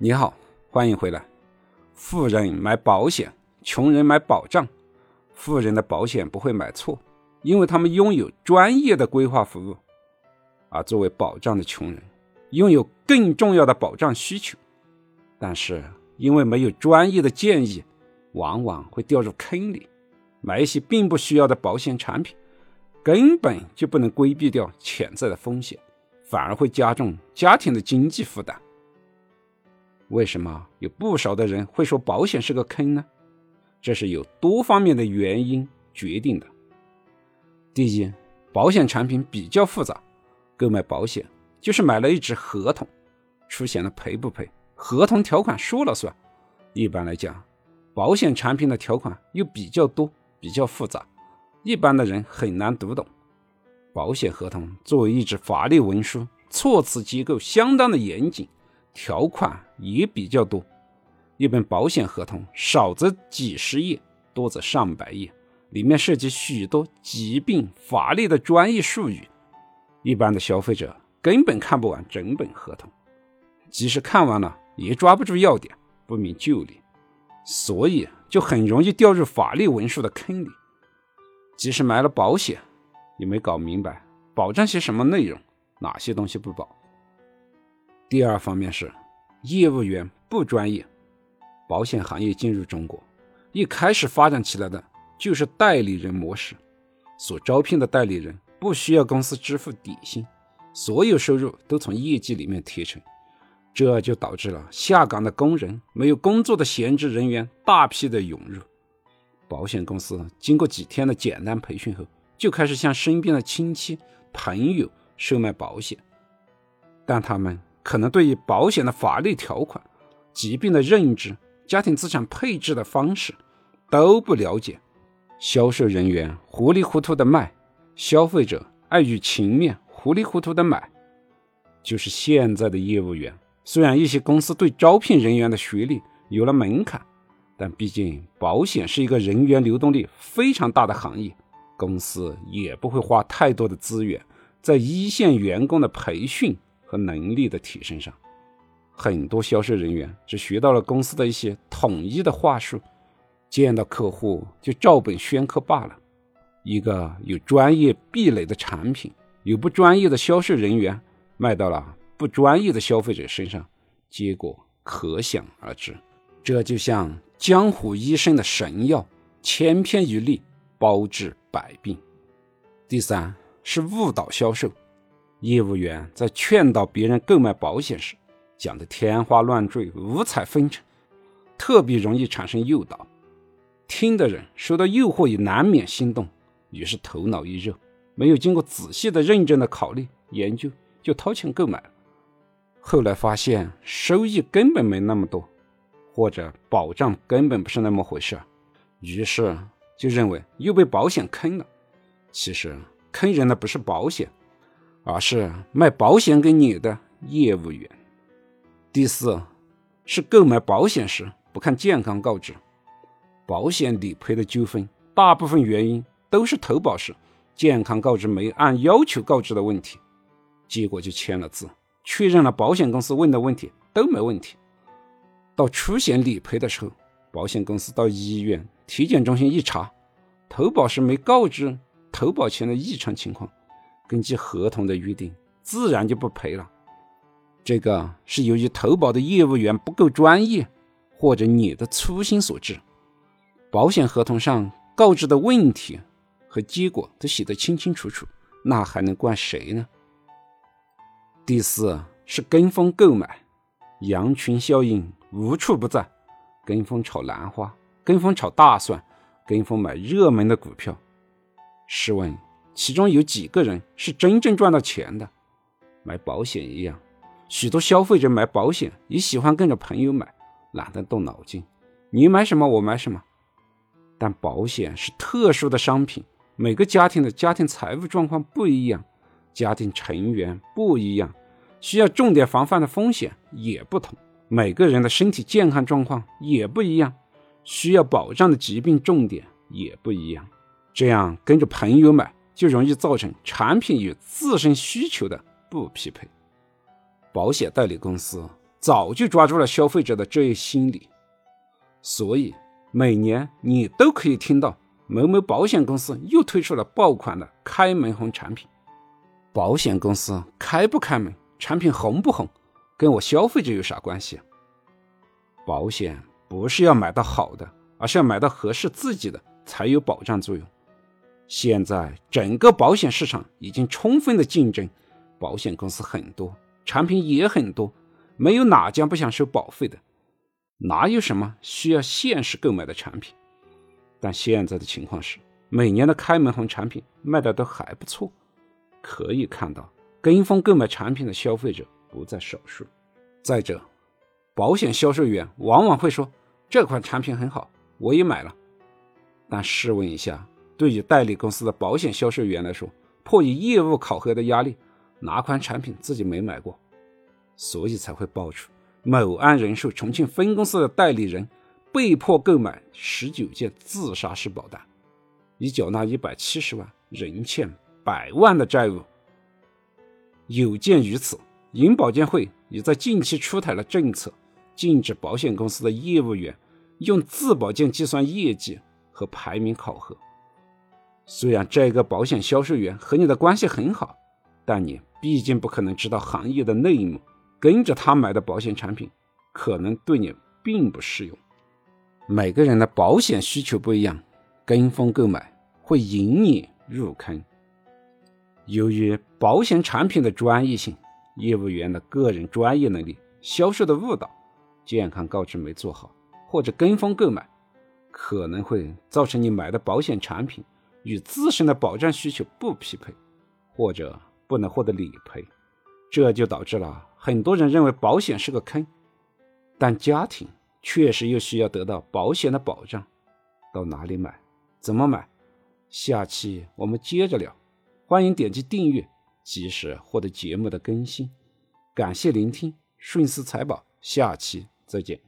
你好，欢迎回来。富人买保险，穷人买保障。富人的保险不会买错，因为他们拥有专业的规划服务；而作为保障的穷人，拥有更重要的保障需求，但是因为没有专业的建议，往往会掉入坑里，买一些并不需要的保险产品，根本就不能规避掉潜在的风险，反而会加重家庭的经济负担。为什么有不少的人会说保险是个坑呢？这是有多方面的原因决定的。第一，保险产品比较复杂，购买保险就是买了一纸合同，出现了赔不赔，合同条款说了算。一般来讲，保险产品的条款又比较多，比较复杂，一般的人很难读懂。保险合同作为一纸法律文书，措辞结构相当的严谨。条款也比较多，一本保险合同少则几十页，多则上百页，里面涉及许多疾病、法律的专业术语，一般的消费者根本看不完整本合同，即使看完了，也抓不住要点，不明就里，所以就很容易掉入法律文书的坑里。即使买了保险，也没搞明白保障些什么内容，哪些东西不保。第二方面是业务员不专业。保险行业进入中国，一开始发展起来的就是代理人模式，所招聘的代理人不需要公司支付底薪，所有收入都从业绩里面提成，这就导致了下岗的工人、没有工作的闲置人员大批的涌入。保险公司经过几天的简单培训后，就开始向身边的亲戚、朋友售卖保险，但他们。可能对于保险的法律条款、疾病的认知、家庭资产配置的方式都不了解，销售人员糊里糊涂的卖，消费者碍于情面糊里糊涂的买，就是现在的业务员。虽然一些公司对招聘人员的学历有了门槛，但毕竟保险是一个人员流动力非常大的行业，公司也不会花太多的资源在一线员工的培训。和能力的提升上，很多销售人员只学到了公司的一些统一的话术，见到客户就照本宣科罢了。一个有专业壁垒的产品，有不专业的销售人员卖到了不专业的消费者身上，结果可想而知。这就像江湖医生的神药，千篇一律，包治百病。第三是误导销售。业务员在劝导别人购买保险时，讲的天花乱坠、五彩纷呈，特别容易产生诱导。听的人受到诱惑也难免心动，于是头脑一热，没有经过仔细的、认真的考虑研究，就掏钱购买了。后来发现收益根本没那么多，或者保障根本不是那么回事，于是就认为又被保险坑了。其实坑人的不是保险。而是卖保险给你的业务员。第四，是购买保险时不看健康告知。保险理赔的纠纷，大部分原因都是投保时健康告知没按要求告知的问题，结果就签了字，确认了保险公司问的问题都没问题。到出险理赔的时候，保险公司到医院、体检中心一查，投保时没告知投保前的异常情况。根据合同的约定，自然就不赔了。这个是由于投保的业务员不够专业，或者你的粗心所致。保险合同上告知的问题和结果都写得清清楚楚，那还能怪谁呢？第四是跟风购买，羊群效应无处不在，跟风炒兰花，跟风炒大蒜，跟风买热门的股票。试问？其中有几个人是真正赚到钱的？买保险一样，许多消费者买保险也喜欢跟着朋友买，懒得动脑筋。你买什么，我买什么。但保险是特殊的商品，每个家庭的家庭财务状况不一样，家庭成员不一样，需要重点防范的风险也不同。每个人的身体健康状况也不一样，需要保障的疾病重点也不一样。这样跟着朋友买。就容易造成产品与自身需求的不匹配。保险代理公司早就抓住了消费者的这一心理，所以每年你都可以听到某某保险公司又推出了爆款的开门红产品。保险公司开不开门，产品红不红，跟我消费者有啥关系？保险不是要买到好的，而是要买到合适自己的才有保障作用。现在整个保险市场已经充分的竞争，保险公司很多，产品也很多。没有哪家不想收保费的，哪有什么需要限时购买的产品？但现在的情况是，每年的开门红产品卖的都还不错，可以看到跟风购买产品的消费者不在少数。再者，保险销售员往往会说这款产品很好，我也买了。但试问一下，对于代理公司的保险销售员来说，迫于业务考核的压力，哪款产品自己没买过？所以才会爆出某安人寿重庆分公司的代理人被迫购买十九件自杀式保单，以缴纳一百七十万，人欠百万的债务。有鉴于此，银保监会也在近期出台了政策，禁止保险公司的业务员用自保件计算业绩和排名考核。虽然这个保险销售员和你的关系很好，但你毕竟不可能知道行业的内幕。跟着他买的保险产品，可能对你并不适用。每个人的保险需求不一样，跟风购买会引你入坑。由于保险产品的专业性、业务员的个人专业能力、销售的误导、健康告知没做好，或者跟风购买，可能会造成你买的保险产品与自身的保障需求不匹配，或者不能获得理赔。这就导致了很多人认为保险是个坑，但家庭确实又需要得到保险的保障。到哪里买？怎么买？下期我们接着聊。欢迎点击订阅，及时获得节目的更新。感谢聆听，顺思财宝，下期再见。